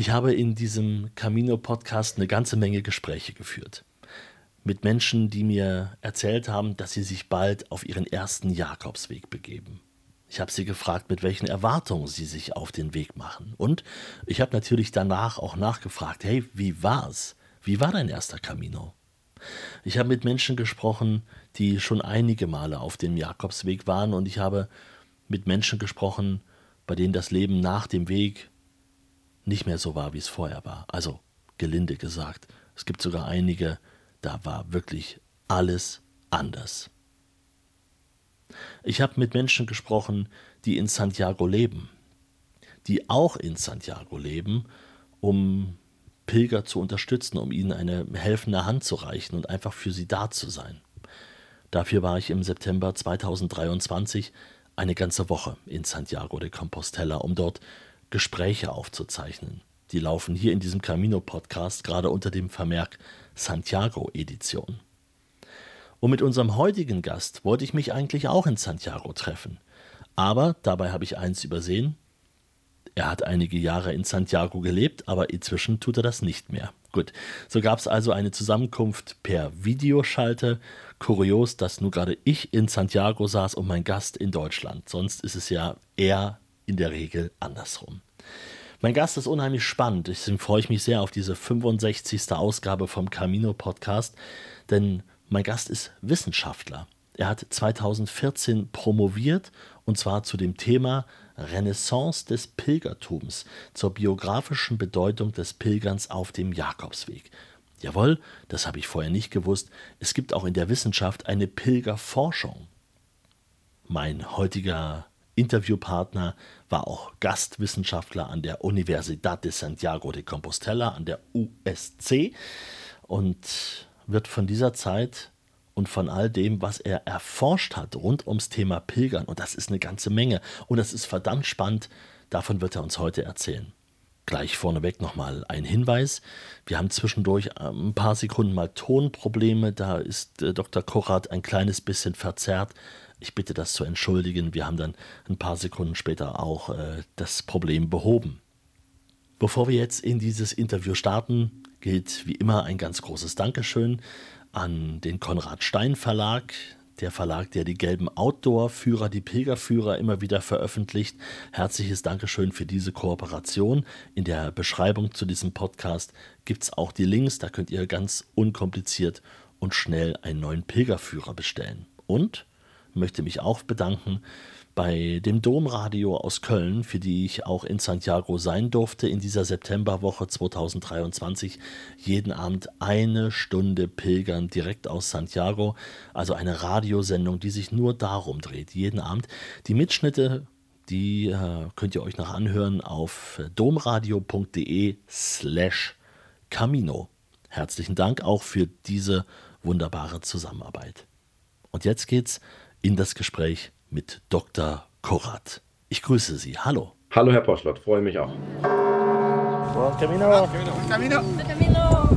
Ich habe in diesem Camino-Podcast eine ganze Menge Gespräche geführt. Mit Menschen, die mir erzählt haben, dass sie sich bald auf ihren ersten Jakobsweg begeben. Ich habe sie gefragt, mit welchen Erwartungen sie sich auf den Weg machen. Und ich habe natürlich danach auch nachgefragt, hey, wie war's? Wie war dein erster Camino? Ich habe mit Menschen gesprochen, die schon einige Male auf dem Jakobsweg waren und ich habe mit Menschen gesprochen, bei denen das Leben nach dem Weg nicht mehr so war, wie es vorher war. Also gelinde gesagt, es gibt sogar einige, da war wirklich alles anders. Ich habe mit Menschen gesprochen, die in Santiago leben, die auch in Santiago leben, um Pilger zu unterstützen, um ihnen eine helfende Hand zu reichen und einfach für sie da zu sein. Dafür war ich im September 2023 eine ganze Woche in Santiago de Compostela, um dort Gespräche aufzuzeichnen. Die laufen hier in diesem Camino-Podcast gerade unter dem Vermerk Santiago Edition. Und mit unserem heutigen Gast wollte ich mich eigentlich auch in Santiago treffen. Aber dabei habe ich eins übersehen. Er hat einige Jahre in Santiago gelebt, aber inzwischen tut er das nicht mehr. Gut, so gab es also eine Zusammenkunft per Videoschalte. Kurios, dass nur gerade ich in Santiago saß und mein Gast in Deutschland. Sonst ist es ja eher in der Regel andersrum. Mein Gast ist unheimlich spannend. Deswegen freue ich mich sehr auf diese 65. Ausgabe vom Camino Podcast, denn mein Gast ist Wissenschaftler. Er hat 2014 promoviert und zwar zu dem Thema Renaissance des Pilgertums zur biografischen Bedeutung des Pilgerns auf dem Jakobsweg. Jawohl, das habe ich vorher nicht gewusst. Es gibt auch in der Wissenschaft eine Pilgerforschung. Mein heutiger Interviewpartner war auch Gastwissenschaftler an der Universidad de Santiago de Compostela, an der USC. Und wird von dieser Zeit und von all dem, was er erforscht hat rund ums Thema Pilgern, und das ist eine ganze Menge, und das ist verdammt spannend, davon wird er uns heute erzählen. Gleich vorneweg nochmal ein Hinweis. Wir haben zwischendurch ähm, ein paar Sekunden mal Tonprobleme. Da ist äh, Dr. Korat ein kleines bisschen verzerrt. Ich bitte das zu entschuldigen. Wir haben dann ein paar Sekunden später auch äh, das Problem behoben. Bevor wir jetzt in dieses Interview starten, gilt wie immer ein ganz großes Dankeschön an den Konrad Stein Verlag, der Verlag, der die gelben Outdoor-Führer, die Pilgerführer immer wieder veröffentlicht. Herzliches Dankeschön für diese Kooperation. In der Beschreibung zu diesem Podcast gibt es auch die Links, da könnt ihr ganz unkompliziert und schnell einen neuen Pilgerführer bestellen. Und möchte mich auch bedanken bei dem Domradio aus Köln, für die ich auch in Santiago sein durfte in dieser Septemberwoche 2023. Jeden Abend eine Stunde Pilgern direkt aus Santiago, also eine Radiosendung, die sich nur darum dreht, jeden Abend. Die Mitschnitte die äh, könnt ihr euch noch anhören auf domradio.de slash Camino. Herzlichen Dank auch für diese wunderbare Zusammenarbeit. Und jetzt geht's in das Gespräch mit Dr. Korat. Ich grüße Sie. Hallo. Hallo, Herr Poschlott. Freue mich auch. Buen Camino. Buen Camino. Buen Camino.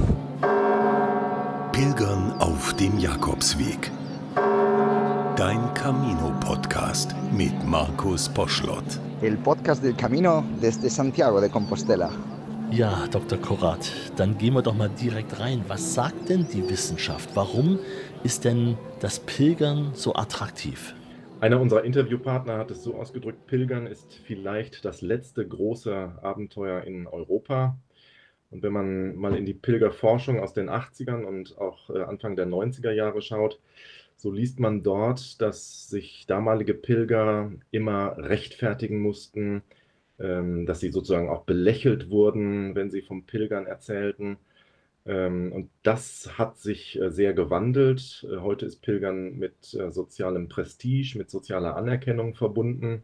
Pilgern auf dem Jakobsweg. Dein Camino-Podcast mit Markus Poschlott. El podcast del Camino desde Santiago de Compostela. Ja, Dr. Korat, dann gehen wir doch mal direkt rein. Was sagt denn die Wissenschaft? Warum ist denn das Pilgern so attraktiv? Einer unserer Interviewpartner hat es so ausgedrückt, Pilgern ist vielleicht das letzte große Abenteuer in Europa. Und wenn man mal in die Pilgerforschung aus den 80ern und auch äh, Anfang der 90er Jahre schaut, so liest man dort, dass sich damalige Pilger immer rechtfertigen mussten, ähm, dass sie sozusagen auch belächelt wurden, wenn sie vom Pilgern erzählten und das hat sich äh, sehr gewandelt. Äh, heute ist Pilgern mit äh, sozialem Prestige, mit sozialer Anerkennung verbunden.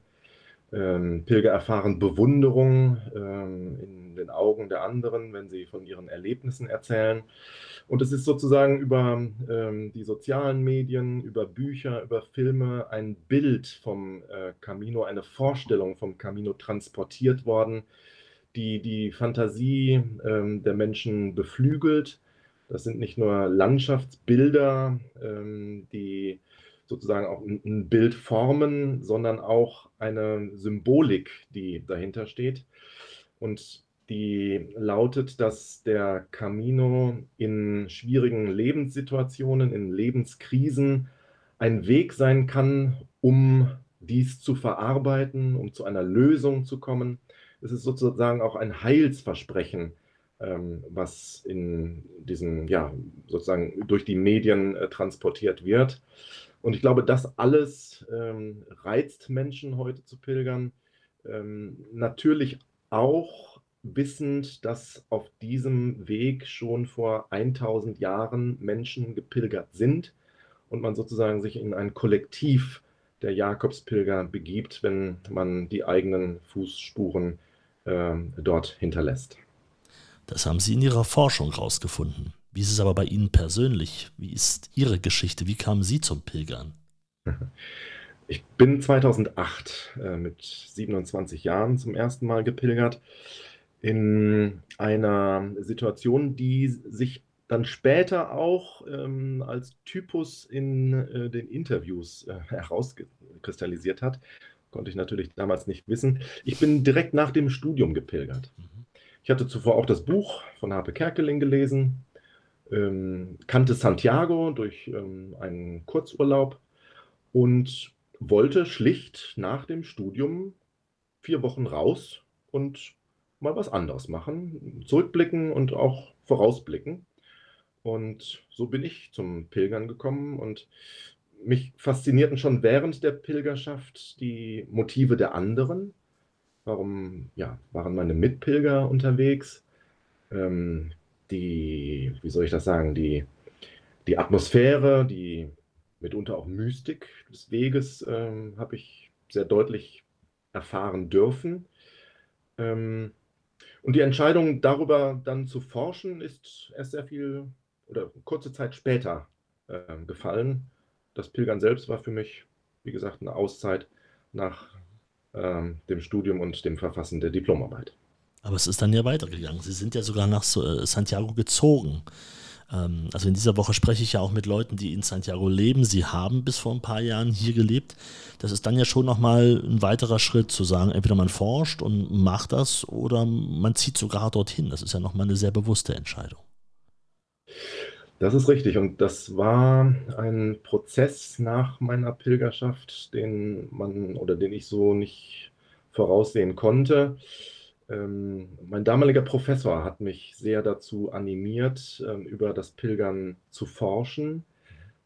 Ähm, Pilger erfahren Bewunderung ähm, in den Augen der anderen, wenn sie von ihren Erlebnissen erzählen. Und es ist sozusagen über die sozialen Medien, über Bücher, über Filme ein Bild vom Camino, eine Vorstellung vom Camino transportiert worden, die die Fantasie ähm, der Menschen beflügelt. Das sind nicht nur Landschaftsbilder, ähm, die sozusagen auch ein, ein Bild formen, sondern auch eine Symbolik, die dahinter steht. Und die lautet, dass der Camino in schwierigen Lebenssituationen, in Lebenskrisen ein Weg sein kann, um dies zu verarbeiten, um zu einer Lösung zu kommen. Es ist sozusagen auch ein Heilsversprechen, ähm, was in diesen, ja, sozusagen durch die Medien äh, transportiert wird. Und ich glaube, das alles ähm, reizt Menschen heute zu pilgern. Ähm, natürlich auch wissend, dass auf diesem Weg schon vor 1000 Jahren Menschen gepilgert sind und man sozusagen sich in ein Kollektiv der Jakobspilger begibt, wenn man die eigenen Fußspuren äh, dort hinterlässt. Das haben Sie in Ihrer Forschung herausgefunden. Wie ist es aber bei Ihnen persönlich? Wie ist Ihre Geschichte? Wie kamen Sie zum Pilgern? Ich bin 2008 äh, mit 27 Jahren zum ersten Mal gepilgert in einer Situation, die sich dann später auch ähm, als Typus in äh, den Interviews äh, herauskristallisiert hat. Konnte ich natürlich damals nicht wissen. Ich bin direkt nach dem Studium gepilgert. Mhm. Ich hatte zuvor auch das Buch von Harpe Kerkeling gelesen, ähm, kannte Santiago durch ähm, einen Kurzurlaub und wollte schlicht nach dem Studium vier Wochen raus und mal was anderes machen, zurückblicken und auch vorausblicken. Und so bin ich zum Pilgern gekommen und mich faszinierten schon während der Pilgerschaft die Motive der anderen. Warum ja, waren meine Mitpilger unterwegs? Ähm, die, wie soll ich das sagen, die, die Atmosphäre, die mitunter auch Mystik des Weges ähm, habe ich sehr deutlich erfahren dürfen. Ähm, und die Entscheidung darüber dann zu forschen ist erst sehr viel oder kurze Zeit später äh, gefallen. Das Pilgern selbst war für mich, wie gesagt, eine Auszeit nach ähm, dem Studium und dem Verfassen der Diplomarbeit. Aber es ist dann ja weitergegangen. Sie sind ja sogar nach äh, Santiago gezogen. Ähm, also in dieser Woche spreche ich ja auch mit Leuten, die in Santiago leben. Sie haben bis vor ein paar Jahren hier gelebt. Das ist dann ja schon nochmal ein weiterer Schritt zu sagen, entweder man forscht und macht das oder man zieht sogar dorthin. Das ist ja nochmal eine sehr bewusste Entscheidung. Das ist richtig. Und das war ein Prozess nach meiner Pilgerschaft, den man oder den ich so nicht voraussehen konnte. Ähm, mein damaliger Professor hat mich sehr dazu animiert, ähm, über das Pilgern zu forschen,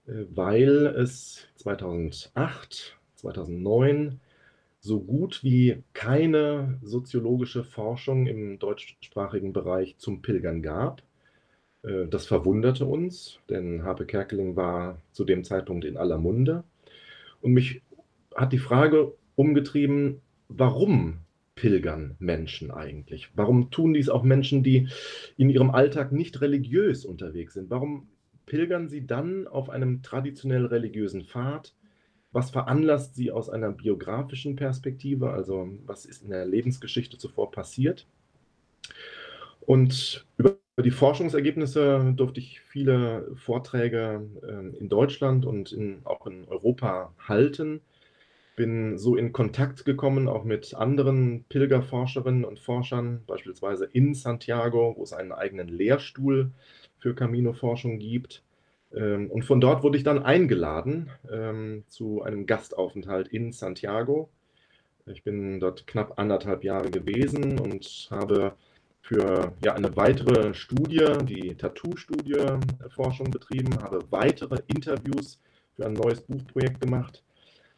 äh, weil es 2008, 2009 so gut wie keine soziologische Forschung im deutschsprachigen Bereich zum Pilgern gab. Äh, das verwunderte uns, denn Harpe Kerkeling war zu dem Zeitpunkt in aller Munde. Und mich hat die Frage umgetrieben, warum pilgern Menschen eigentlich? Warum tun dies auch Menschen, die in ihrem Alltag nicht religiös unterwegs sind? Warum pilgern sie dann auf einem traditionell religiösen Pfad? Was veranlasst sie aus einer biografischen Perspektive? Also was ist in der Lebensgeschichte zuvor passiert? Und über die Forschungsergebnisse durfte ich viele Vorträge äh, in Deutschland und in, auch in Europa halten bin so in Kontakt gekommen, auch mit anderen Pilgerforscherinnen und Forschern, beispielsweise in Santiago, wo es einen eigenen Lehrstuhl für Camino-Forschung gibt. Ähm, und von dort wurde ich dann eingeladen ähm, zu einem Gastaufenthalt in Santiago. Ich bin dort knapp anderthalb Jahre gewesen und habe für ja, eine weitere Studie, die Tattoo-Studie, äh, Forschung betrieben, habe weitere Interviews für ein neues Buchprojekt gemacht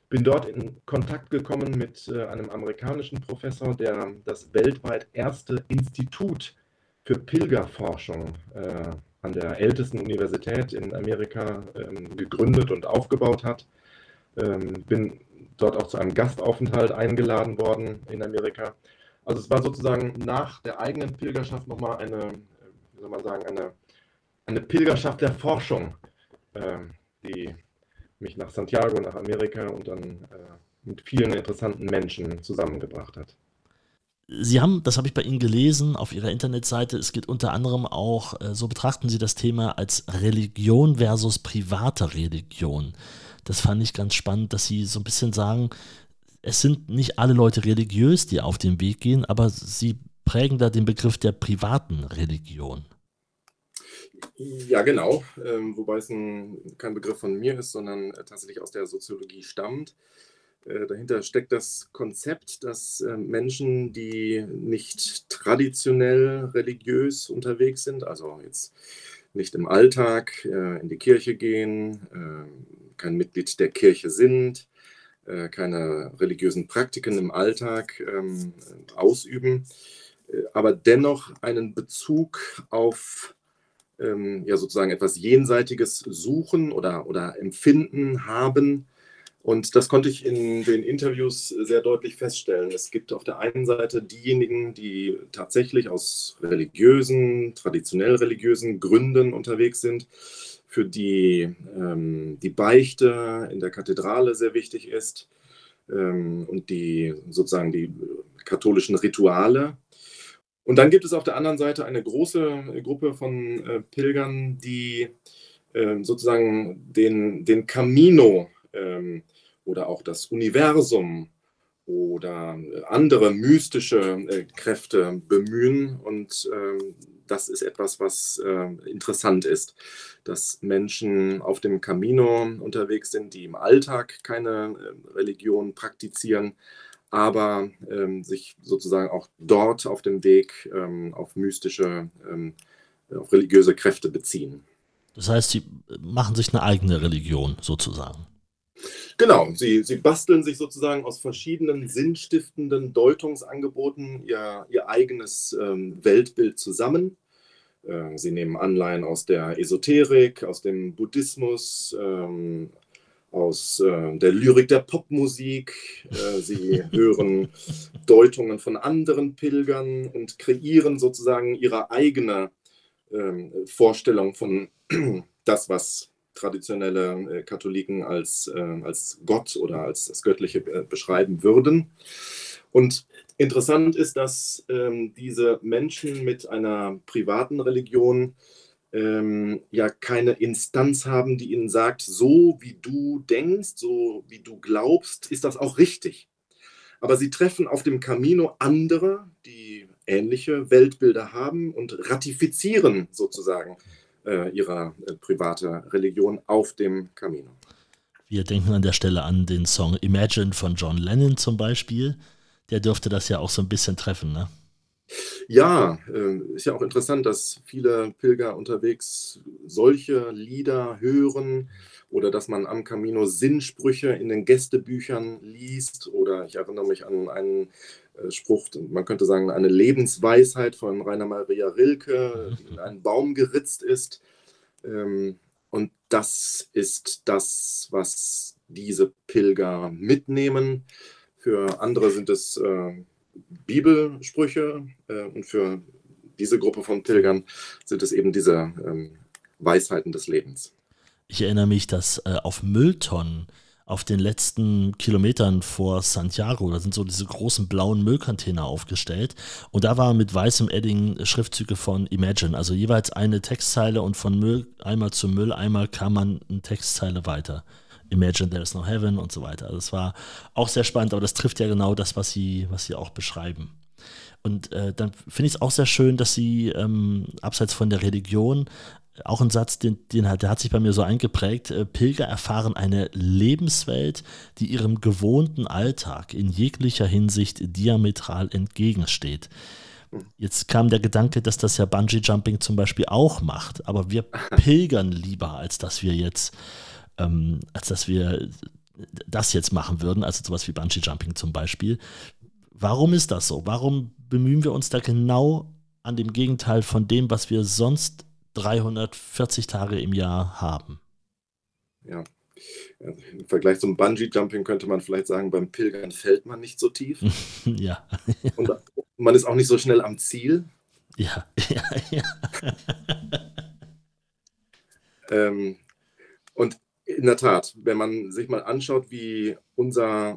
bin dort in Kontakt gekommen mit äh, einem amerikanischen Professor, der das weltweit erste Institut für Pilgerforschung äh, an der ältesten Universität in Amerika ähm, gegründet und aufgebaut hat. Ähm, bin dort auch zu einem Gastaufenthalt eingeladen worden in Amerika. Also es war sozusagen nach der eigenen Pilgerschaft nochmal eine, wie soll man sagen, eine, eine Pilgerschaft der Forschung, äh, die mich nach Santiago, nach Amerika und dann äh, mit vielen interessanten Menschen zusammengebracht hat. Sie haben, das habe ich bei Ihnen gelesen, auf Ihrer Internetseite, es geht unter anderem auch, äh, so betrachten Sie das Thema als Religion versus private Religion. Das fand ich ganz spannend, dass Sie so ein bisschen sagen, es sind nicht alle Leute religiös, die auf den Weg gehen, aber sie prägen da den Begriff der privaten Religion. Ja, genau. Ähm, wobei es ein, kein Begriff von mir ist, sondern äh, tatsächlich aus der Soziologie stammt. Äh, dahinter steckt das Konzept, dass äh, Menschen, die nicht traditionell religiös unterwegs sind, also jetzt nicht im Alltag äh, in die Kirche gehen, äh, kein Mitglied der Kirche sind, keine religiösen Praktiken im Alltag ähm, ausüben, aber dennoch einen Bezug auf ähm, ja sozusagen etwas Jenseitiges suchen oder, oder empfinden haben. Und das konnte ich in den Interviews sehr deutlich feststellen. Es gibt auf der einen Seite diejenigen, die tatsächlich aus religiösen, traditionell religiösen Gründen unterwegs sind, für die ähm, die Beichte in der Kathedrale sehr wichtig ist ähm, und die sozusagen die katholischen Rituale und dann gibt es auf der anderen Seite eine große Gruppe von äh, Pilgern, die äh, sozusagen den, den Camino ähm, oder auch das Universum oder andere mystische äh, Kräfte bemühen. Und ähm, das ist etwas, was äh, interessant ist, dass Menschen auf dem Camino unterwegs sind, die im Alltag keine äh, Religion praktizieren, aber ähm, sich sozusagen auch dort auf dem Weg ähm, auf mystische, ähm, auf religiöse Kräfte beziehen. Das heißt, sie machen sich eine eigene Religion sozusagen. Genau, sie, sie basteln sich sozusagen aus verschiedenen sinnstiftenden Deutungsangeboten ihr, ihr eigenes ähm, Weltbild zusammen. Äh, sie nehmen Anleihen aus der Esoterik, aus dem Buddhismus, ähm, aus äh, der Lyrik der Popmusik. Äh, sie hören Deutungen von anderen Pilgern und kreieren sozusagen ihre eigene äh, Vorstellung von das, was traditionelle äh, Katholiken als, äh, als Gott oder als das Göttliche äh, beschreiben würden. Und interessant ist, dass ähm, diese Menschen mit einer privaten Religion ähm, ja keine Instanz haben, die ihnen sagt, so wie du denkst, so wie du glaubst, ist das auch richtig. Aber sie treffen auf dem Camino andere, die ähnliche Weltbilder haben und ratifizieren sozusagen äh, ihre äh, private Religion auf dem Camino. Wir denken an der Stelle an den Song Imagine von John Lennon zum Beispiel. Der dürfte das ja auch so ein bisschen treffen, ne? Ja, äh, ist ja auch interessant, dass viele Pilger unterwegs solche Lieder hören oder dass man am Camino Sinnsprüche in den Gästebüchern liest. Oder ich erinnere mich an einen Spruch, man könnte sagen, eine Lebensweisheit von Rainer Maria Rilke, die in einen Baum geritzt ist. Ähm, und das ist das, was diese Pilger mitnehmen. Für andere sind es äh, Bibelsprüche äh, und für diese Gruppe von Pilgern sind es eben diese ähm, Weisheiten des Lebens. Ich erinnere mich, dass äh, auf Mülltonnen auf den letzten Kilometern vor Santiago, da sind so diese großen blauen Müllcontainer aufgestellt und da waren mit weißem Edding Schriftzüge von Imagine, also jeweils eine Textzeile und von Mülleimer zu Mülleimer kam man eine Textzeile weiter. Imagine There is no Heaven und so weiter. Also das war auch sehr spannend, aber das trifft ja genau das, was sie, was sie auch beschreiben. Und äh, dann finde ich es auch sehr schön, dass sie ähm, abseits von der Religion auch ein Satz, den, den hat, der hat sich bei mir so eingeprägt. Äh, Pilger erfahren eine Lebenswelt, die ihrem gewohnten Alltag in jeglicher Hinsicht diametral entgegensteht. Jetzt kam der Gedanke, dass das ja Bungee Jumping zum Beispiel auch macht, aber wir pilgern lieber, als dass wir jetzt ähm, als dass wir das jetzt machen würden, also sowas wie Bungee Jumping zum Beispiel. Warum ist das so? Warum bemühen wir uns da genau an dem Gegenteil von dem, was wir sonst 340 Tage im Jahr haben? Ja. Im Vergleich zum Bungee Jumping könnte man vielleicht sagen, beim Pilgern fällt man nicht so tief. ja. Und man ist auch nicht so schnell am Ziel. Ja, ja, ja. ähm, und in der Tat, wenn man sich mal anschaut, wie unser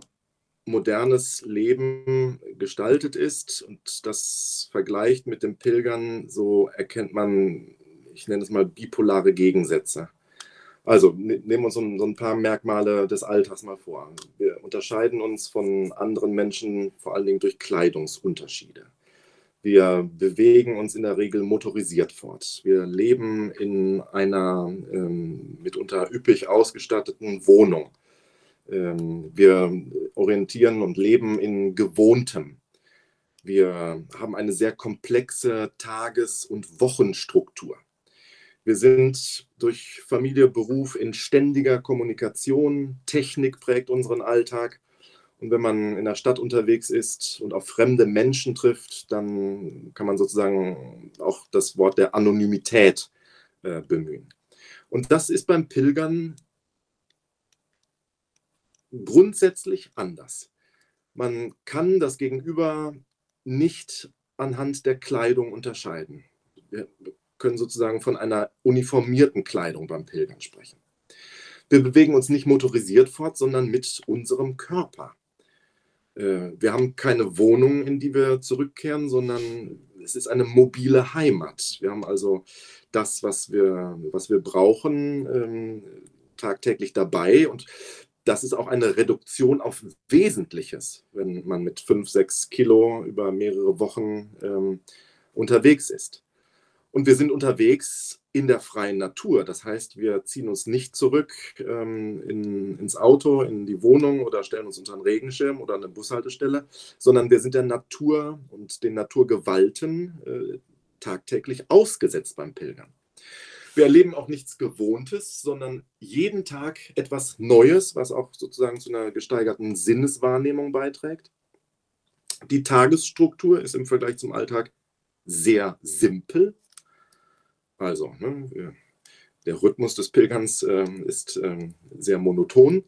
modernes Leben gestaltet ist und das vergleicht mit dem Pilgern, so erkennt man, ich nenne es mal bipolare Gegensätze. Also ne, nehmen wir uns so ein, so ein, paar Merkmale des Alltags mal vor. Wir unterscheiden uns von anderen Menschen vor allen Dingen durch Kleidungsunterschiede. Wir bewegen uns in der Regel motorisiert fort. Wir leben in einer ähm, mitunter üppig ausgestatteten Wohnung. Ähm, wir orientieren und leben in Gewohntem. Wir haben eine sehr komplexe Tages- und Wochenstruktur. Wir sind durch Familie, Beruf in ständiger Kommunikation. Technik prägt unseren Alltag. Und wenn man in der Stadt unterwegs ist und auf fremde Menschen trifft, dann kann man sozusagen auch das Wort der Anonymität äh, bemühen. Und das ist beim Pilgern grundsätzlich anders. Man kann das Gegenüber nicht anhand der Kleidung unterscheiden. Können sozusagen von einer uniformierten Kleidung beim Pilgern sprechen. Wir bewegen uns nicht motorisiert fort, sondern mit unserem Körper. Äh, wir haben keine Wohnung, in die wir zurückkehren, sondern es ist eine mobile Heimat. Wir haben also das, was wir, was wir brauchen, ähm, tagtäglich dabei. Und das ist auch eine Reduktion auf Wesentliches, wenn man mit fünf, sechs Kilo über mehrere Wochen ähm, unterwegs ist. Und wir sind unterwegs in der freien Natur. Das heißt, wir ziehen uns nicht zurück ähm, in, ins Auto, in die Wohnung oder stellen uns unter einen Regenschirm oder eine Bushaltestelle, sondern wir sind der Natur und den Naturgewalten äh, tagtäglich ausgesetzt beim Pilgern. Wir erleben auch nichts Gewohntes, sondern jeden Tag etwas Neues, was auch sozusagen zu einer gesteigerten Sinneswahrnehmung beiträgt. Die Tagesstruktur ist im Vergleich zum Alltag sehr simpel. Also, ne, der Rhythmus des Pilgerns äh, ist äh, sehr monoton.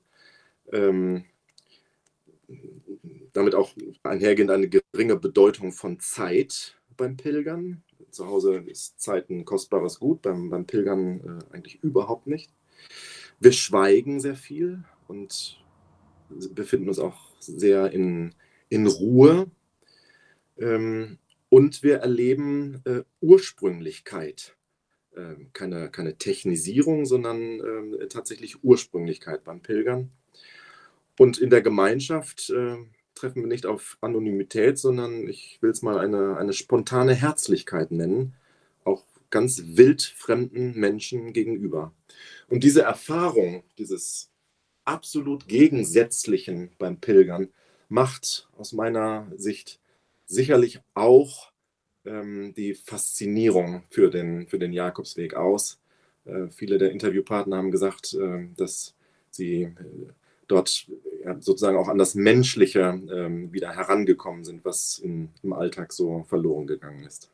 Ähm, damit auch einhergehend eine geringe Bedeutung von Zeit beim Pilgern. Zu Hause ist Zeit ein kostbares Gut, beim, beim Pilgern äh, eigentlich überhaupt nicht. Wir schweigen sehr viel und befinden uns auch sehr in, in Ruhe. Ähm, und wir erleben äh, Ursprünglichkeit keine, keine Technisierung, sondern äh, tatsächlich Ursprünglichkeit beim Pilgern. Und in der Gemeinschaft äh, treffen wir nicht auf Anonymität, sondern ich will es mal eine, eine spontane Herzlichkeit nennen, auch ganz wildfremden Menschen gegenüber. Und diese Erfahrung, dieses absolut Gegensätzlichen beim Pilgern, macht aus meiner Sicht sicherlich auch ähm, die Faszinierung für den, für den Jakobsweg aus. Äh, viele der Interviewpartner haben gesagt, äh, dass sie äh, dort sozusagen auch an das Menschliche ähm, wieder herangekommen sind, was in, im Alltag so verloren gegangen ist.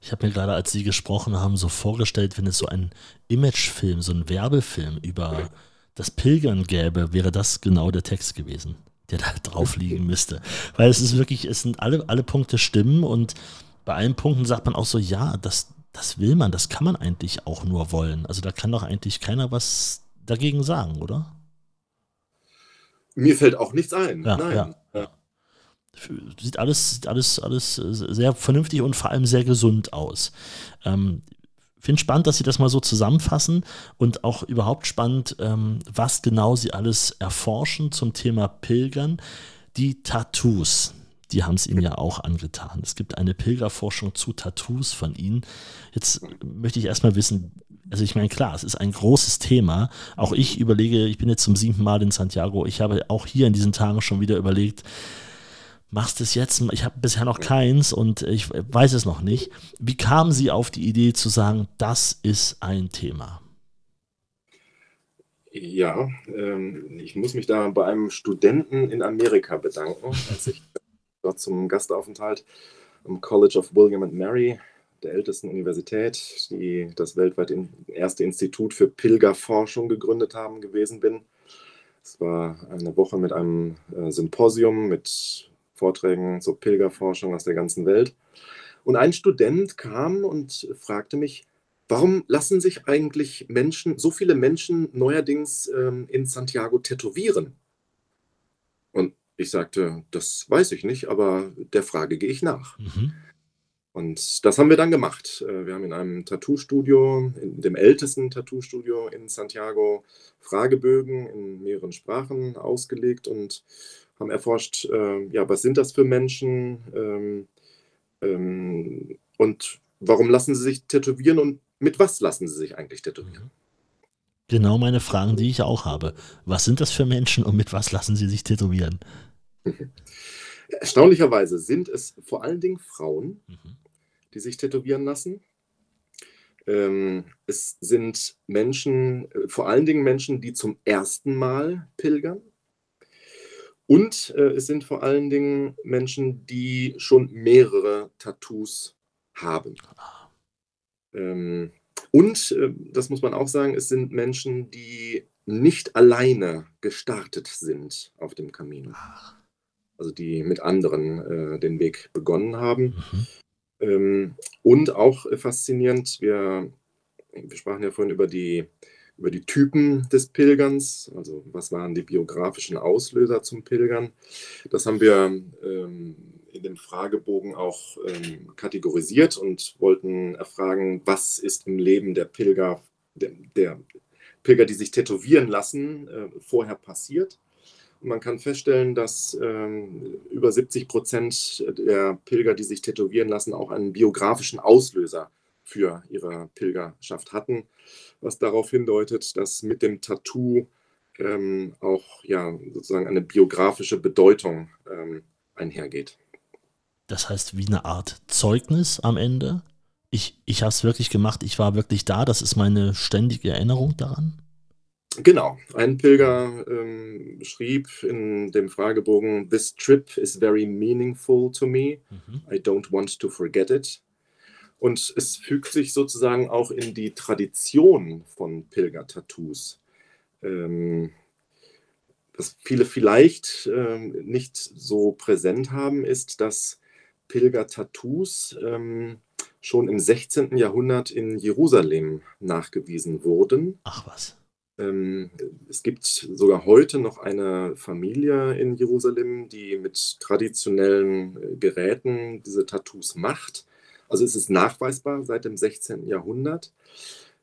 Ich habe mir gerade, als Sie gesprochen haben, so vorgestellt, wenn es so ein Imagefilm, so ein Werbefilm über das Pilgern gäbe, wäre das genau der Text gewesen, der da drauf liegen müsste. Weil es ist wirklich, es sind alle, alle Punkte stimmen und bei allen Punkten sagt man auch so, ja, das, das will man, das kann man eigentlich auch nur wollen. Also da kann doch eigentlich keiner was dagegen sagen, oder? Mir fällt auch nichts ein. Ja, Nein. Ja. Sieht alles, sieht alles, alles sehr vernünftig und vor allem sehr gesund aus. Ähm, Finde spannend, dass Sie das mal so zusammenfassen und auch überhaupt spannend, ähm, was genau Sie alles erforschen zum Thema Pilgern. Die Tattoos, die haben es ihm ja auch angetan. Es gibt eine Pilgerforschung zu Tattoos von ihnen. Jetzt möchte ich erstmal wissen, also ich meine, klar, es ist ein großes Thema. Auch ich überlege, ich bin jetzt zum siebten Mal in Santiago. Ich habe auch hier in diesen Tagen schon wieder überlegt, machst du es jetzt? Ich habe bisher noch keins und ich weiß es noch nicht. Wie kamen Sie auf die Idee zu sagen, das ist ein Thema? Ja, ähm, ich muss mich da bei einem Studenten in Amerika bedanken, als ich dort zum Gastaufenthalt am College of William and Mary, der ältesten Universität, die das weltweit erste Institut für Pilgerforschung gegründet haben, gewesen bin. Es war eine Woche mit einem äh, Symposium mit Vorträgen zur Pilgerforschung aus der ganzen Welt. Und ein Student kam und fragte mich, warum lassen sich eigentlich Menschen, so viele Menschen neuerdings ähm, in Santiago tätowieren? Ich sagte, das weiß ich nicht, aber der Frage gehe ich nach. Mhm. Und das haben wir dann gemacht. Äh, wir haben in einem Tattoo-Studio, in dem ältesten Tattoo-Studio in Santiago, Fragebögen in mehreren Sprachen ausgelegt und haben erforscht, äh, ja, was sind das für Menschen? Ähm, Ähm, und warum lassen Sie sich tätowieren und mit was lassen Sie sich eigentlich tätowieren? Genau meine Fragen, die ich auch habe. Was sind das für Menschen und mit was lassen sie sich tätowieren? Erstaunlicherweise sind es vor allen Dingen Frauen, Mhm. die sich tätowieren lassen. Ähm, es sind Menschen, äh, vor allen Dingen Menschen, die zum ersten Mal pilgern. Und äh, es sind vor allen Dingen Menschen, die schon mehrere Tattoos haben. Ähm, und, äh, das muss man auch sagen, es sind Menschen, die nicht alleine gestartet sind auf dem Camino. Also die mit anderen äh, den Weg begonnen haben. Mhm. Ähm, und auch äh, faszinierend, wir, wir sprachen ja vorhin über die, über die Typen des Pilgerns, also was waren die biografischen Auslöser zum Pilgern. Das haben wir ähm, in dem Fragebogen auch ähm, kategorisiert und wollten erfragen, was ist im Leben der Pilger, der, der Pilger, die sich tätowieren lassen, äh, vorher passiert. Und man kann feststellen, dass ähm, über 70 Prozent der Pilger, die sich tätowieren lassen, auch einen biografischen Auslöser für ihre Pilgerschaft hatten, was darauf hindeutet, dass mit dem Tattoo ähm, auch ja, sozusagen eine biografische Bedeutung ähm, einhergeht. Das heißt, wie eine Art Zeugnis am Ende. Ich, ich habe es wirklich gemacht, ich war wirklich da, das ist meine ständige Erinnerung daran. Genau, ein Pilger ähm, schrieb in dem Fragebogen, This trip is very meaningful to me. Mhm. I don't want to forget it. Und es fügt sich sozusagen auch in die Tradition von Pilgertattoos. Ähm, was viele vielleicht ähm, nicht so präsent haben, ist, dass Pilgertattoos ähm, schon im 16. Jahrhundert in Jerusalem nachgewiesen wurden. Ach was. Ähm, es gibt sogar heute noch eine Familie in Jerusalem, die mit traditionellen äh, Geräten diese Tattoos macht. Also es ist nachweisbar seit dem 16. Jahrhundert.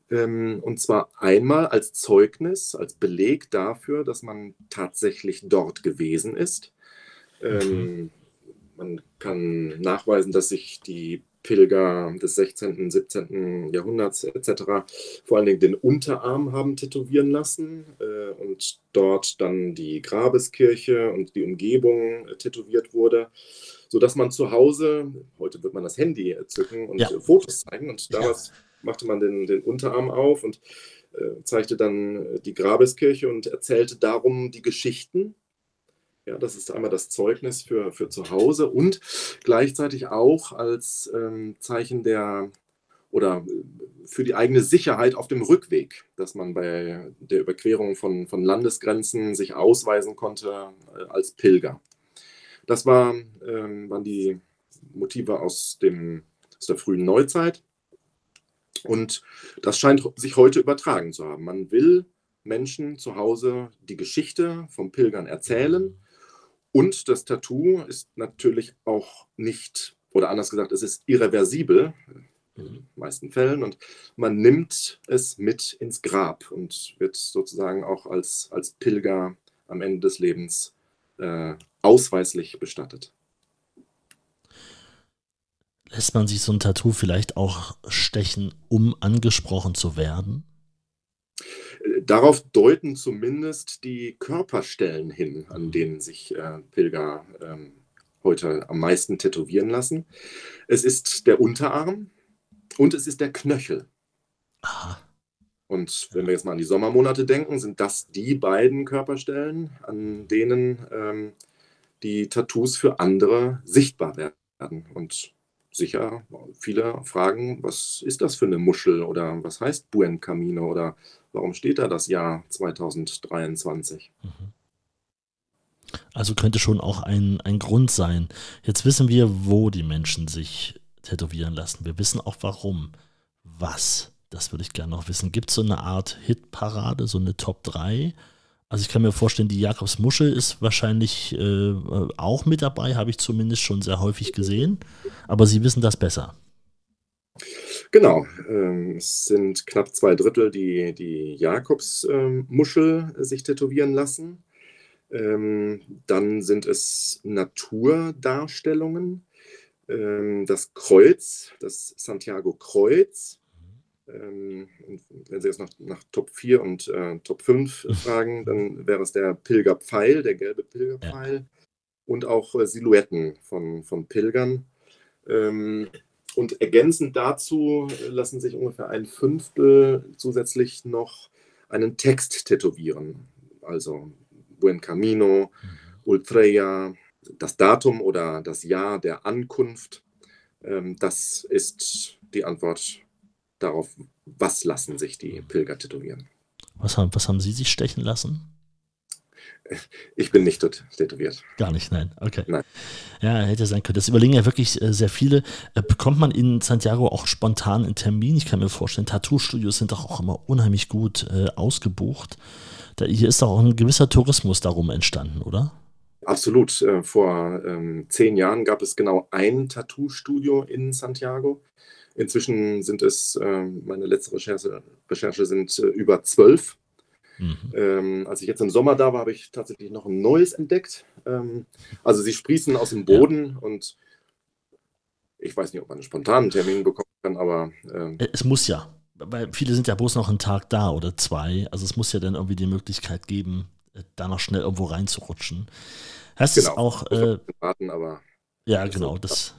Ähm, und zwar einmal als Zeugnis, als Beleg dafür, dass man tatsächlich dort gewesen ist. Ähm, man kann nachweisen, dass sich die Pilger des 16., 17. Jahrhunderts etc. vor allen Dingen den Unterarm haben tätowieren lassen äh, und dort dann die Grabeskirche und die Umgebung äh, tätowiert wurde, sodass man zu Hause, heute wird man das Handy zücken und Ja. Fotos zeigen und Ja. damals machte man den, den Unterarm auf und äh, zeigte dann äh, die Grabeskirche und erzählte darum die Geschichten. Ja, das ist einmal das Zeugnis für, für zu Hause und gleichzeitig auch als ähm, Zeichen der oder äh, für die eigene Sicherheit auf dem Rückweg, dass man bei der Überquerung von, von Landesgrenzen sich ausweisen konnte äh, als Pilger. Das war, ähm, waren die Motive aus, dem, aus der frühen Neuzeit. Und das scheint sich heute übertragen zu haben. Man will Menschen zu Hause die Geschichte vom Pilgern erzählen. Und das Tattoo ist natürlich auch nicht, oder anders gesagt, es ist irreversibel in den meisten Fällen. Und man nimmt es mit ins Grab und wird sozusagen auch als, als Pilger am Ende des Lebens äh, ausweislich bestattet. Lässt man sich so ein Tattoo vielleicht auch stechen, um angesprochen zu werden? Darauf deuten zumindest die Körperstellen hin, an denen sich äh, Pilger ähm, heute am meisten tätowieren lassen. Es ist der Unterarm und es ist der Knöchel. Aha. Und wenn wir jetzt mal an die Sommermonate denken, sind das die beiden Körperstellen, an denen ähm, die Tattoos für andere sichtbar werden. Und sicher viele fragen, was ist das für eine Muschel oder was heißt Buen Camino oder warum steht da das Jahr 2023? Also könnte schon auch ein, ein Grund sein. Jetzt wissen wir, wo die Menschen sich tätowieren lassen. Wir wissen auch warum. Was? Das würde ich gerne noch wissen. Gibt es so eine Art Hitparade, so eine Top 3? Also ich kann mir vorstellen, die Jakobsmuschel ist wahrscheinlich äh, auch mit dabei, habe ich zumindest schon sehr häufig gesehen. Aber Sie wissen das besser. Genau, ähm, es sind knapp zwei Drittel, die die Jakobsmuschel äh, sich tätowieren lassen. Ähm, dann sind es Naturdarstellungen. ähm, das Kreuz, das Santiago-Kreuz. Ähm, wenn Sie jetzt nach, nach, Top 4 und äh, Top 5 fragen, dann wäre es der Pilgerpfeil, der gelbe Pilgerpfeil. Ja. Und auch äh, Silhouetten von, von Pilgern. Und ergänzend dazu lassen sich ungefähr ein Fünftel zusätzlich noch einen Text tätowieren. Also Buen Camino, mhm. Ultreya, das Datum oder das Jahr der Ankunft. Ähm, das ist die Antwort darauf, was lassen sich die Pilger tätowieren. Was haben, was haben Sie sich stechen lassen? Ich bin nicht tätowiert. Gar nicht, nein. Okay. Nein. Ja, hätte sein können. Das überlegen ja wirklich äh, sehr viele. Äh, bekommt man in Santiago auch spontan einen Termin? Ich kann mir vorstellen, Tattoo-Studios sind doch auch immer unheimlich gut äh, ausgebucht. Da, hier ist doch auch ein gewisser Tourismus darum entstanden, oder? Absolut. Vor ähm, zehn Jahren gab es genau ein Tattoo-Studio in Santiago. Inzwischen sind es, äh, meine letzte Recherche, Recherche sind über zwölf. Mhm. Ähm, als ich jetzt im Sommer da war, habe ich tatsächlich noch ein neues entdeckt. Ähm, also sie sprießen aus dem Boden ja. und ich weiß nicht, ob man einen spontanen Termin bekommen kann, aber. Ähm, es muss ja, weil viele sind ja bloß noch einen Tag da oder zwei. Also es muss ja dann irgendwie die Möglichkeit geben, äh, da noch schnell irgendwo reinzurutschen. Heißt genau. es auch. Äh, warten, aber ja, genau. Das,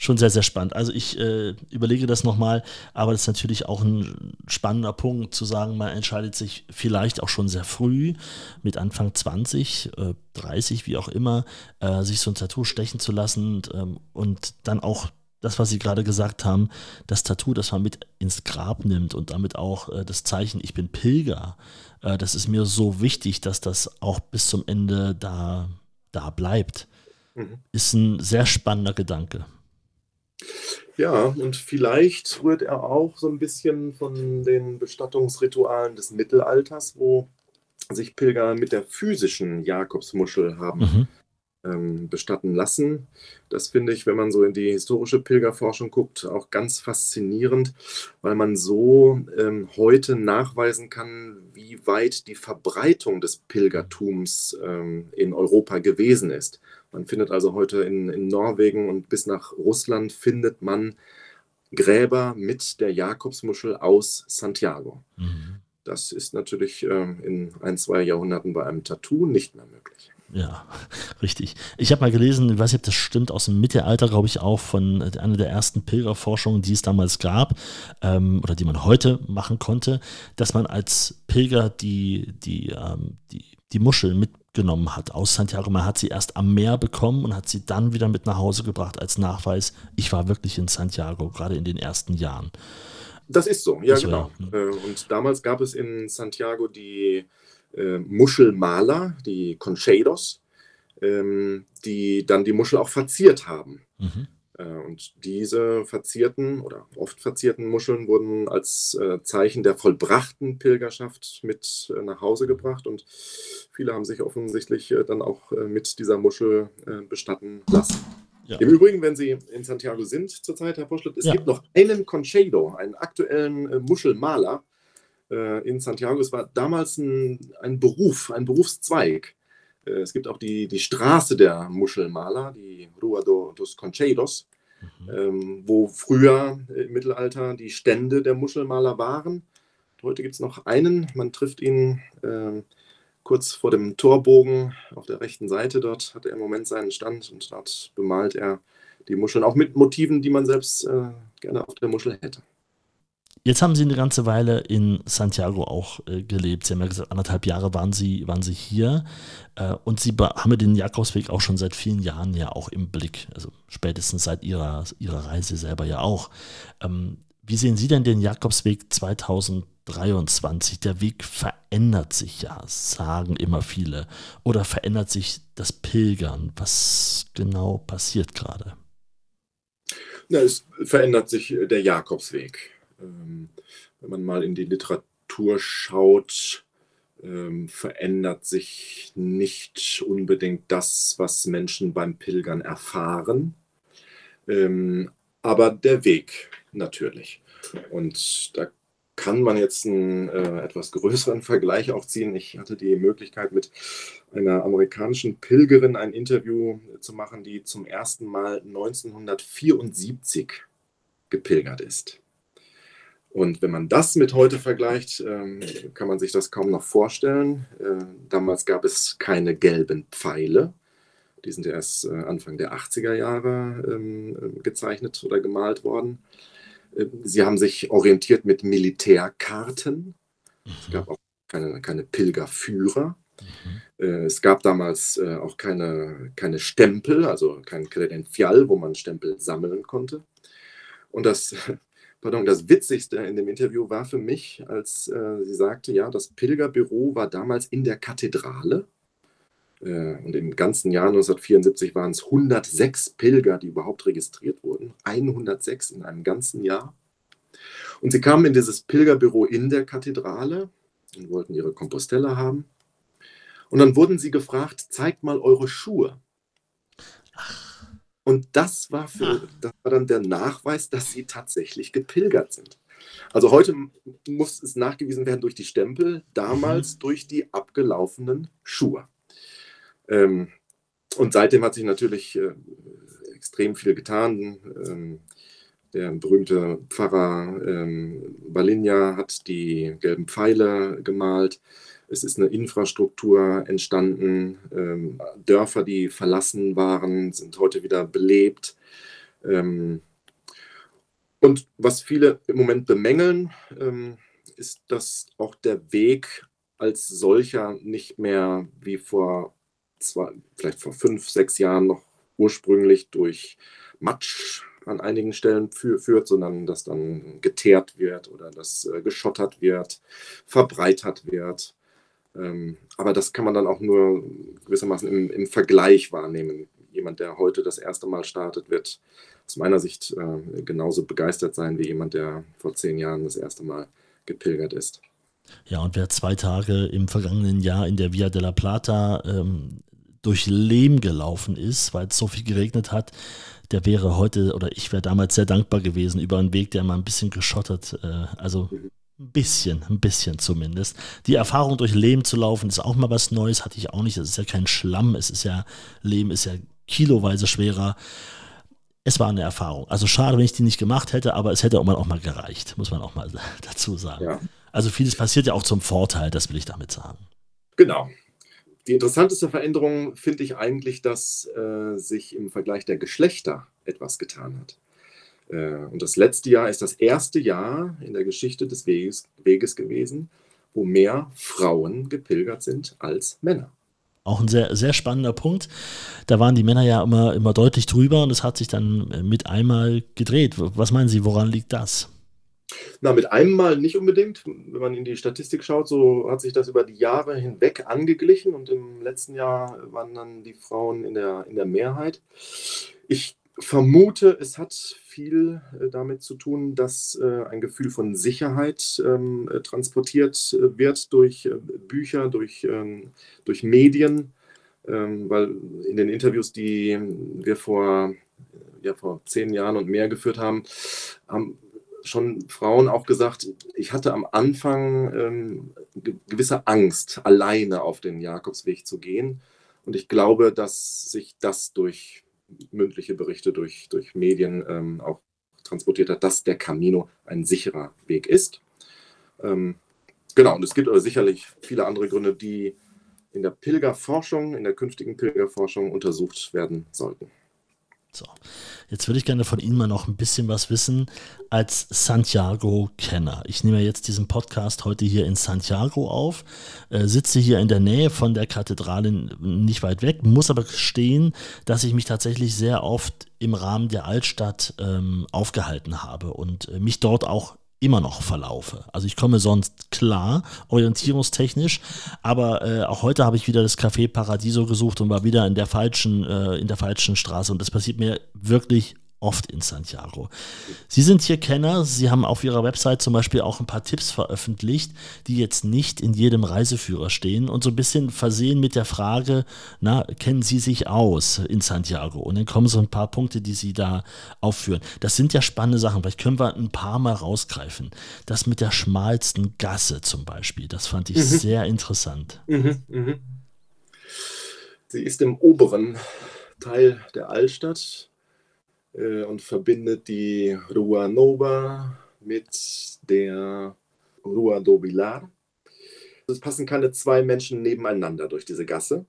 schon sehr, sehr spannend. Also ich äh, überlege das nochmal, aber das ist natürlich auch ein spannender Punkt zu sagen, man entscheidet sich vielleicht auch schon sehr früh, mit Anfang 20, äh, 30, wie auch immer, äh, sich so ein Tattoo stechen zu lassen und, ähm, und dann auch das, was Sie gerade gesagt haben, das Tattoo, das man mit ins Grab nimmt und damit auch äh, das Zeichen, ich bin Pilger, äh, das ist mir so wichtig, dass das auch bis zum Ende da, da bleibt. Mhm. Ist ein sehr spannender Gedanke. Ja, und vielleicht rührt er auch so ein bisschen von den Bestattungsritualen des Mittelalters, wo sich Pilger mit der physischen Jakobsmuschel haben mhm. Ähm, bestatten lassen. Das finde ich, wenn man so in die historische Pilgerforschung guckt, auch ganz faszinierend, weil man so ähm, heute nachweisen kann, wie weit die Verbreitung des Pilgertums ähm, in Europa gewesen ist. Man findet also heute in, in Norwegen und bis nach Russland findet man Gräber mit der Jakobsmuschel aus Santiago. Mhm. Das ist natürlich äh, in ein, zwei Jahrhunderten bei einem Tattoo nicht mehr möglich. Ja, richtig. Ich habe mal gelesen, ich weiß nicht, ob das stimmt, aus dem Mittelalter, glaube ich, auch von einer der ersten Pilgerforschungen, die es damals gab ähm, oder die man heute machen konnte, dass man als Pilger die, die, ähm, die, die Muschel mit genommen hat aus Santiago. Man hat sie erst am Meer bekommen und hat sie dann wieder mit nach Hause gebracht als Nachweis, ich war wirklich in Santiago, gerade in den ersten Jahren. Das ist so, ja, das genau. Ja, ne? Und damals gab es in Santiago die äh, Muschelmaler, die Conchedos, ähm, die dann die Muschel auch verziert haben. Mhm. Äh, und diese verzierten oder oft verzierten Muscheln wurden als äh, Zeichen der vollbrachten Pilgerschaft mit äh, nach Hause gebracht und viele haben sich offensichtlich dann auch mit dieser Muschel bestatten lassen. Ja. Im Übrigen, wenn Sie in Santiago sind zurzeit, Herr Poschlett, es ja. gibt noch einen Conchedo, einen aktuellen Muschelmaler in Santiago. Es war damals ein, ein Beruf, ein Berufszweig. Es gibt auch die, die Straße der Muschelmaler, die Rua do, dos Concheiros, mhm. ähm, wo früher im Mittelalter die Stände der Muschelmaler waren. Heute gibt es noch einen, man trifft ihn äh, kurz vor dem Torbogen auf der rechten Seite. Dort hat er im Moment seinen Stand und dort bemalt er die Muscheln, auch mit Motiven, die man selbst äh, gerne auf der Muschel hätte. Jetzt haben Sie eine ganze Weile in Santiago auch äh, gelebt. Sie haben ja gesagt, anderthalb Jahre waren Sie, waren Sie hier. Äh, und Sie haben den Jakobsweg auch schon seit vielen Jahren ja auch im Blick. Also spätestens seit Ihrer, Ihrer Reise selber ja auch. Ähm, wie sehen Sie denn den Jakobsweg 2023? Der Weg verändert sich ja, sagen immer viele. Oder verändert sich das Pilgern? Was genau passiert gerade? Na, es verändert sich der Jakobsweg. Ähm, wenn man mal in die Literatur schaut, ähm, verändert sich nicht unbedingt das, was Menschen beim Pilgern erfahren, ähm, aber der Weg natürlich. Und da kann man jetzt einen äh, etwas größeren Vergleich auch ziehen. Ich hatte die Möglichkeit, mit einer amerikanischen Pilgerin ein Interview zu machen, die zum ersten Mal 1974 gepilgert ist. Und wenn man das mit heute vergleicht, ähm, kann man sich das kaum noch vorstellen. Äh, damals gab es keine gelben Pfeile. Die sind erst äh, Anfang der 80er Jahre ähm, äh, gezeichnet oder gemalt worden. Sie haben sich orientiert mit Militärkarten. Mhm. Es gab auch keine, keine Pilgerführer. Mhm. Es gab damals auch keine, keine Stempel, also kein Credential, wo man Stempel sammeln konnte. Und das pardon, das Witzigste in dem Interview war für mich, als äh, sie sagte, ja, das Pilgerbüro war damals in der Kathedrale. Äh, und im ganzen Jahr 1974 waren es 106 Pilger, die überhaupt registriert wurden. 106 in einem ganzen Jahr. Und sie kamen in dieses Pilgerbüro in der Kathedrale und wollten ihre Kompostelle haben. Und dann wurden sie gefragt, zeigt mal eure Schuhe. Und das war, für, ah. das war dann der Nachweis, dass sie tatsächlich gepilgert sind. Also heute muss es nachgewiesen werden durch die Stempel, damals mhm. durch die abgelaufenen Schuhe. Ähm, und seitdem hat sich natürlich äh, extrem viel getan. Ähm, der berühmte Pfarrer ähm, Balinja hat die gelben Pfeile gemalt. Es ist eine Infrastruktur entstanden. Ähm, Dörfer, die verlassen waren, sind heute wieder belebt. Ähm, und was viele im Moment bemängeln, ähm, ist, dass auch der Weg als solcher nicht mehr wie vor zwei, vielleicht vor fünf, sechs Jahren noch ursprünglich durch Matsch an einigen Stellen führt, sondern dass dann geteert wird oder dass äh, geschottert wird, verbreitert wird. Ähm, aber das kann man dann auch nur gewissermaßen im, im, Vergleich wahrnehmen. Jemand, der heute das erste Mal startet, wird aus meiner Sicht äh, genauso begeistert sein wie jemand, der vor zehn Jahren das erste Mal gepilgert ist. Ja, und wer zwei Tage im vergangenen Jahr in der Via della Plata ähm, durch Lehm gelaufen ist, weil es so viel geregnet hat, der wäre heute oder ich wäre damals sehr dankbar gewesen über einen Weg, der mal ein bisschen geschottert, äh, also mhm. Ein bisschen, ein bisschen zumindest. Die Erfahrung durch Lehm zu laufen ist auch mal was Neues, hatte ich auch nicht. Es ist ja kein Schlamm, es ist ja, Lehm ist ja kiloweise schwerer. Es war eine Erfahrung. Also schade, wenn ich die nicht gemacht hätte, aber es hätte auch mal, auch mal gereicht, muss man auch mal dazu sagen. Ja. Also vieles passiert ja auch zum Vorteil, das will ich damit sagen. Genau. Die interessanteste Veränderung finde ich eigentlich, dass äh, sich im Vergleich der Geschlechter etwas getan hat. Äh, und das letzte Jahr ist das erste Jahr in der Geschichte des Weges, Weges gewesen, wo mehr Frauen gepilgert sind als Männer. Auch ein sehr, sehr spannender Punkt. Da waren die Männer ja immer, immer deutlich drüber und es hat sich dann mit einmal gedreht. Was meinen Sie, woran liegt das? Na, mit einem Mal nicht unbedingt. Wenn man in die Statistik schaut, so hat sich das über die Jahre hinweg angeglichen und im letzten Jahr waren dann die Frauen in der, in der Mehrheit. Ich vermute, es hat viel äh, damit zu tun, dass äh, ein Gefühl von Sicherheit ähm, äh, transportiert wird durch Bücher, durch, ähm, durch Medien, ähm, weil in den Interviews, die wir vor, ja, vor zehn Jahren und mehr geführt haben, haben schon Frauen auch gesagt, ich hatte am Anfang gewisse Angst, alleine auf den Jakobsweg zu gehen. Und ich glaube, dass sich das durch mündliche Berichte durch, durch Medien ähm, auch transportiert hat, dass der Camino ein sicherer Weg ist. Ähm, genau, und es gibt aber sicherlich viele andere Gründe, die in der Pilgerforschung, in der künftigen Pilgerforschung untersucht werden sollten. So, jetzt würde ich gerne von Ihnen mal noch ein bisschen was wissen als Santiago-Kenner. Ich nehme jetzt diesen Podcast heute hier in Santiago auf, äh, sitze hier in der Nähe von der Kathedrale nicht weit weg, muss aber gestehen, dass ich mich tatsächlich sehr oft im Rahmen der Altstadt ähm, aufgehalten habe und äh, mich dort auch immer noch verlaufe. Also ich komme sonst klar, orientierungstechnisch, aber äh, auch heute habe ich wieder das Café Paradiso gesucht und war wieder in der falschen, äh, in der falschen Straße und das passiert mir wirklich oft in Santiago. Sie sind hier Kenner, Sie haben auf Ihrer Website zum Beispiel auch ein paar Tipps veröffentlicht, die jetzt nicht in jedem Reiseführer stehen und so ein bisschen versehen mit der Frage, na, kennen Sie sich aus in Santiago? Und dann kommen so ein paar Punkte, die Sie da aufführen. Das sind ja spannende Sachen, vielleicht können wir ein paar mal rausgreifen. Das mit der schmalsten Gasse zum Beispiel, das fand ich mhm. sehr interessant. Mhm, mh. Sie ist im oberen Teil der Altstadt äh, und verbindet die Rua Nova mit der Rua do Vilar. Es passen keine zwei Menschen nebeneinander durch diese Gasse.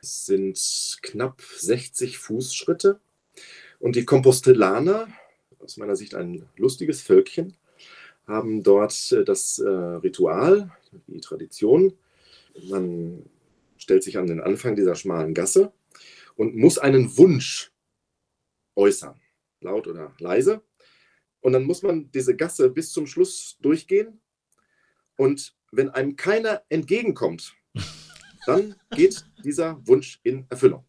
Es sind knapp 60 Fußschritte. Und die Kompostellaner, aus meiner Sicht ein lustiges Völkchen, haben dort äh, das äh, Ritual, die Tradition. Man stellt sich an den Anfang dieser schmalen Gasse und muss einen Wunsch äußern, laut oder leise. Und dann muss man diese Gasse bis zum Schluss durchgehen. Und wenn einem keiner entgegenkommt, dann geht dieser Wunsch in Erfüllung.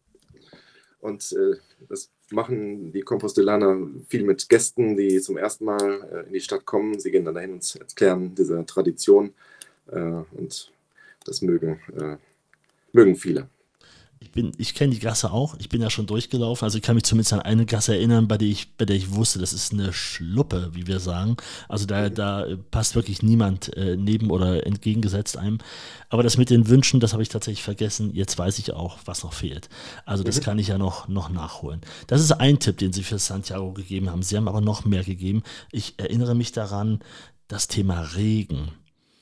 Und äh, das machen die Kompostellaner viel mit Gästen, die zum ersten Mal äh, in die Stadt kommen. Sie gehen dann dahin und erklären diese Tradition. Äh, und das mögen, äh, mögen viele ich bin, ich kenne die Gasse auch, ich bin ja schon durchgelaufen, also ich kann mich zumindest an eine Gasse erinnern, bei der ich, bei der ich wusste, das ist eine Schluppe, wie wir sagen. Also da, da passt wirklich niemand äh, neben oder entgegengesetzt einem. Aber das mit den Wünschen, das habe ich tatsächlich vergessen. Jetzt weiß ich auch, was noch fehlt. Also das mhm. kann ich ja noch, noch nachholen. Das ist ein Tipp, den Sie für Santiago gegeben haben. Sie haben aber noch mehr gegeben. Ich erinnere mich daran, das Thema Regen.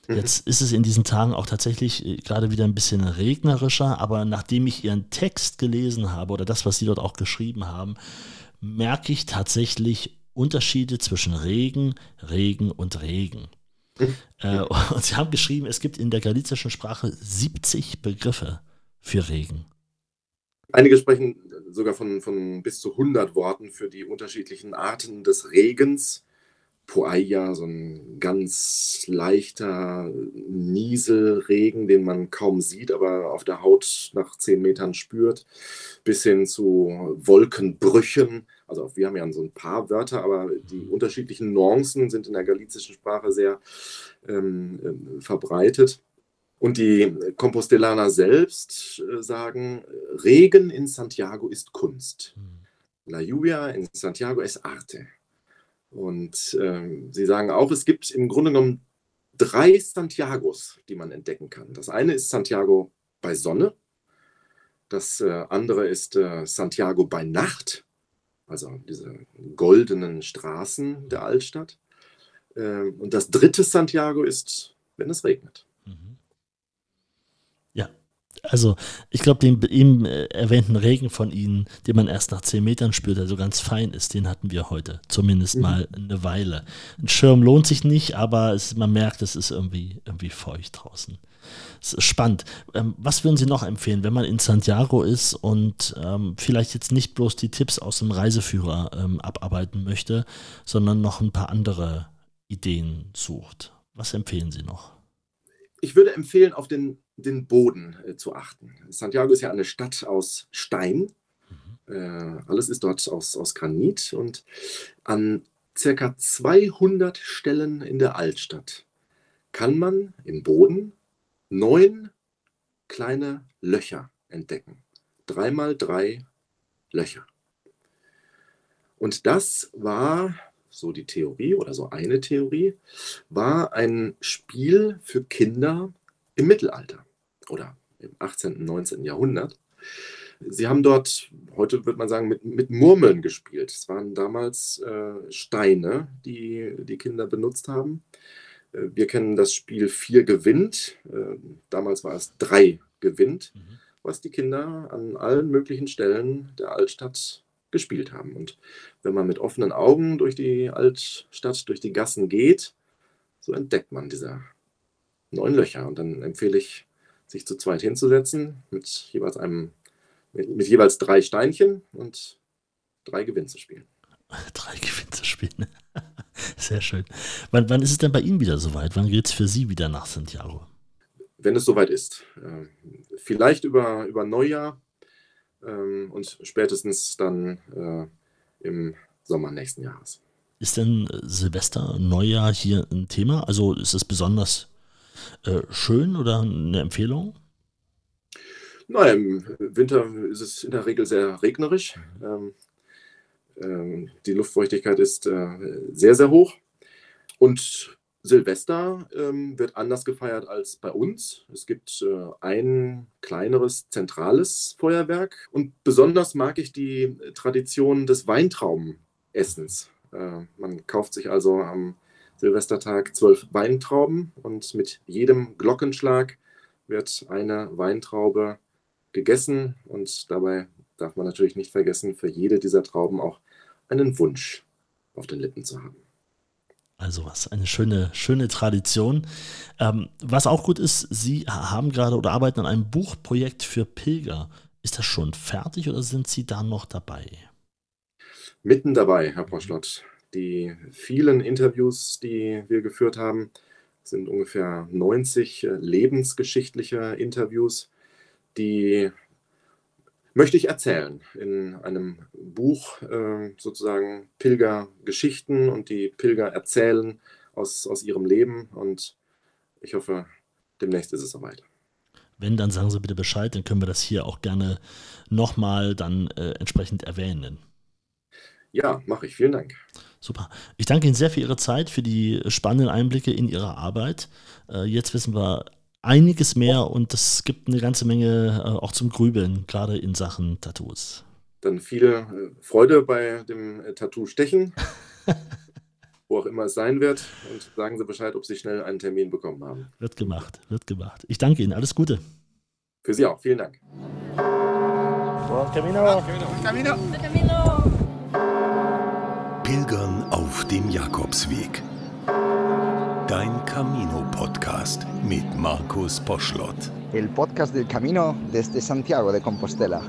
Mhm. Jetzt ist es in diesen Tagen auch tatsächlich äh, gerade wieder ein bisschen regnerischer, aber nachdem ich Ihren Text gelesen habe oder das, was Sie dort auch geschrieben haben, merke ich tatsächlich Unterschiede zwischen Regen, Regen und Regen. Mhm. Äh, und Sie haben geschrieben, es gibt in der galizischen Sprache 70 Begriffe für Regen. Einige sprechen sogar von, von bis zu 100 Worten für die unterschiedlichen Arten des Regens. Poeia, so ein ganz leichter Nieselregen, den man kaum sieht, aber auf der Haut nach zehn Metern spürt, bis hin zu Wolkenbrüchen. Also wir haben ja so ein paar Wörter, aber die unterschiedlichen Nuancen sind in der galizischen Sprache sehr ähm, äh, verbreitet. Und die Compostellaner selbst äh, sagen, Regen in Santiago ist Kunst. Hm. La lluvia in Santiago es arte. Und ähm, sie sagen auch, es gibt im Grunde genommen drei Santiagos, die man entdecken kann. Das eine ist Santiago bei Sonne, das äh, andere ist äh, Santiago bei Nacht, also diese goldenen Straßen der Altstadt. Äh, und das dritte Santiago ist, wenn es regnet. Also, ich glaube, den eben äh, erwähnten Regen von Ihnen, den man erst nach 10 Metern spürt, der so ganz fein ist, den hatten wir heute. Zumindest mhm. mal eine Weile. Ein Schirm lohnt sich nicht, aber es, man merkt, es ist irgendwie, irgendwie feucht draußen. Es ist spannend. Ähm, was würden Sie noch empfehlen, wenn man in Santiago ist und ähm, vielleicht jetzt nicht bloß die Tipps aus dem Reiseführer ähm, abarbeiten möchte, sondern noch ein paar andere Ideen sucht? Was empfehlen Sie noch? Ich würde empfehlen, auf den den Boden äh, zu achten. Santiago ist ja eine Stadt aus Stein. Mhm. Äh, alles ist dort aus, aus Granit und an circa 200 Stellen in der Altstadt kann man im Boden neun kleine Löcher entdecken. Dreimal drei Löcher. Und das war, so die Theorie oder so eine Theorie, war ein Spiel für Kinder im Mittelalter oder im 18., und 19. Jahrhundert. Sie haben dort, heute würde man sagen, mit, mit Murmeln gespielt. Es waren damals äh, Steine, die die Kinder benutzt haben. Äh, wir kennen das Spiel 4 gewinnt. Äh, damals war es 3 gewinnt, mhm. was die Kinder an allen möglichen Stellen der Altstadt gespielt haben. Und wenn man mit offenen Augen durch die Altstadt, durch die Gassen geht, so entdeckt man diese neun Löcher. Und dann empfehle ich sich zu zweit hinzusetzen mit jeweils einem, mit, mit jeweils drei Steinchen und drei Gewinn zu spielen. Drei Gewinn zu spielen. Sehr schön. Wann, wann ist es denn bei Ihnen wieder soweit? Wann geht es für Sie wieder nach Santiago? Wenn es soweit ist. Ähm, vielleicht über, über Neujahr ähm, und spätestens dann äh, im Sommer nächsten Jahres. Ist denn äh, Silvester, Neujahr hier ein Thema? Also ist es besonders äh, schön oder eine Empfehlung? Naja, im Winter ist es in der Regel sehr regnerisch. Ähm, ähm, die Luftfeuchtigkeit ist äh, sehr, sehr hoch. Und Silvester ähm, wird anders gefeiert als bei uns. Es gibt äh, ein kleineres zentrales Feuerwerk und besonders mag ich die Tradition des Weintraubenessens. Äh, man kauft sich also am Silvestertag zwölf Weintrauben und mit jedem Glockenschlag wird eine Weintraube gegessen und dabei darf man natürlich nicht vergessen, für jede dieser Trauben auch einen Wunsch auf den Lippen zu haben. Also was, eine schöne, schöne Tradition. Ähm, was auch gut ist, Sie haben gerade oder arbeiten an einem Buchprojekt für Pilger. Ist das schon fertig oder sind Sie da noch dabei? Mitten dabei, Herr Poschlott. Die vielen Interviews, die wir geführt haben, sind ungefähr 90 äh, lebensgeschichtliche Interviews, die möchte ich erzählen in einem Buch, äh, sozusagen Pilgergeschichten und die Pilger erzählen aus, aus ihrem Leben. Und ich hoffe, demnächst ist es soweit. Wenn, dann sagen Sie bitte Bescheid, dann können wir das hier auch gerne nochmal dann äh, entsprechend erwähnen. Ja, mache ich. Vielen Dank. Super. Ich danke Ihnen sehr für Ihre Zeit, für die spannenden Einblicke in Ihre Arbeit. Äh, jetzt wissen wir einiges mehr und es gibt eine ganze Menge äh, auch zum Grübeln, gerade in Sachen Tattoos. Dann viel äh, Freude bei dem Tattoo-Stechen, wo auch immer es sein wird. Und sagen Sie Bescheid, ob Sie schnell einen Termin bekommen haben. Wird gemacht, wird gemacht. Ich danke Ihnen. Alles Gute. Für Sie auch. Vielen Dank. Buon camino. Buon camino. Buon camino. Pilgern auf dem Jakobsweg. Dein Camino-Podcast mit Markus Poschlott. El podcast del camino desde Santiago de Compostela.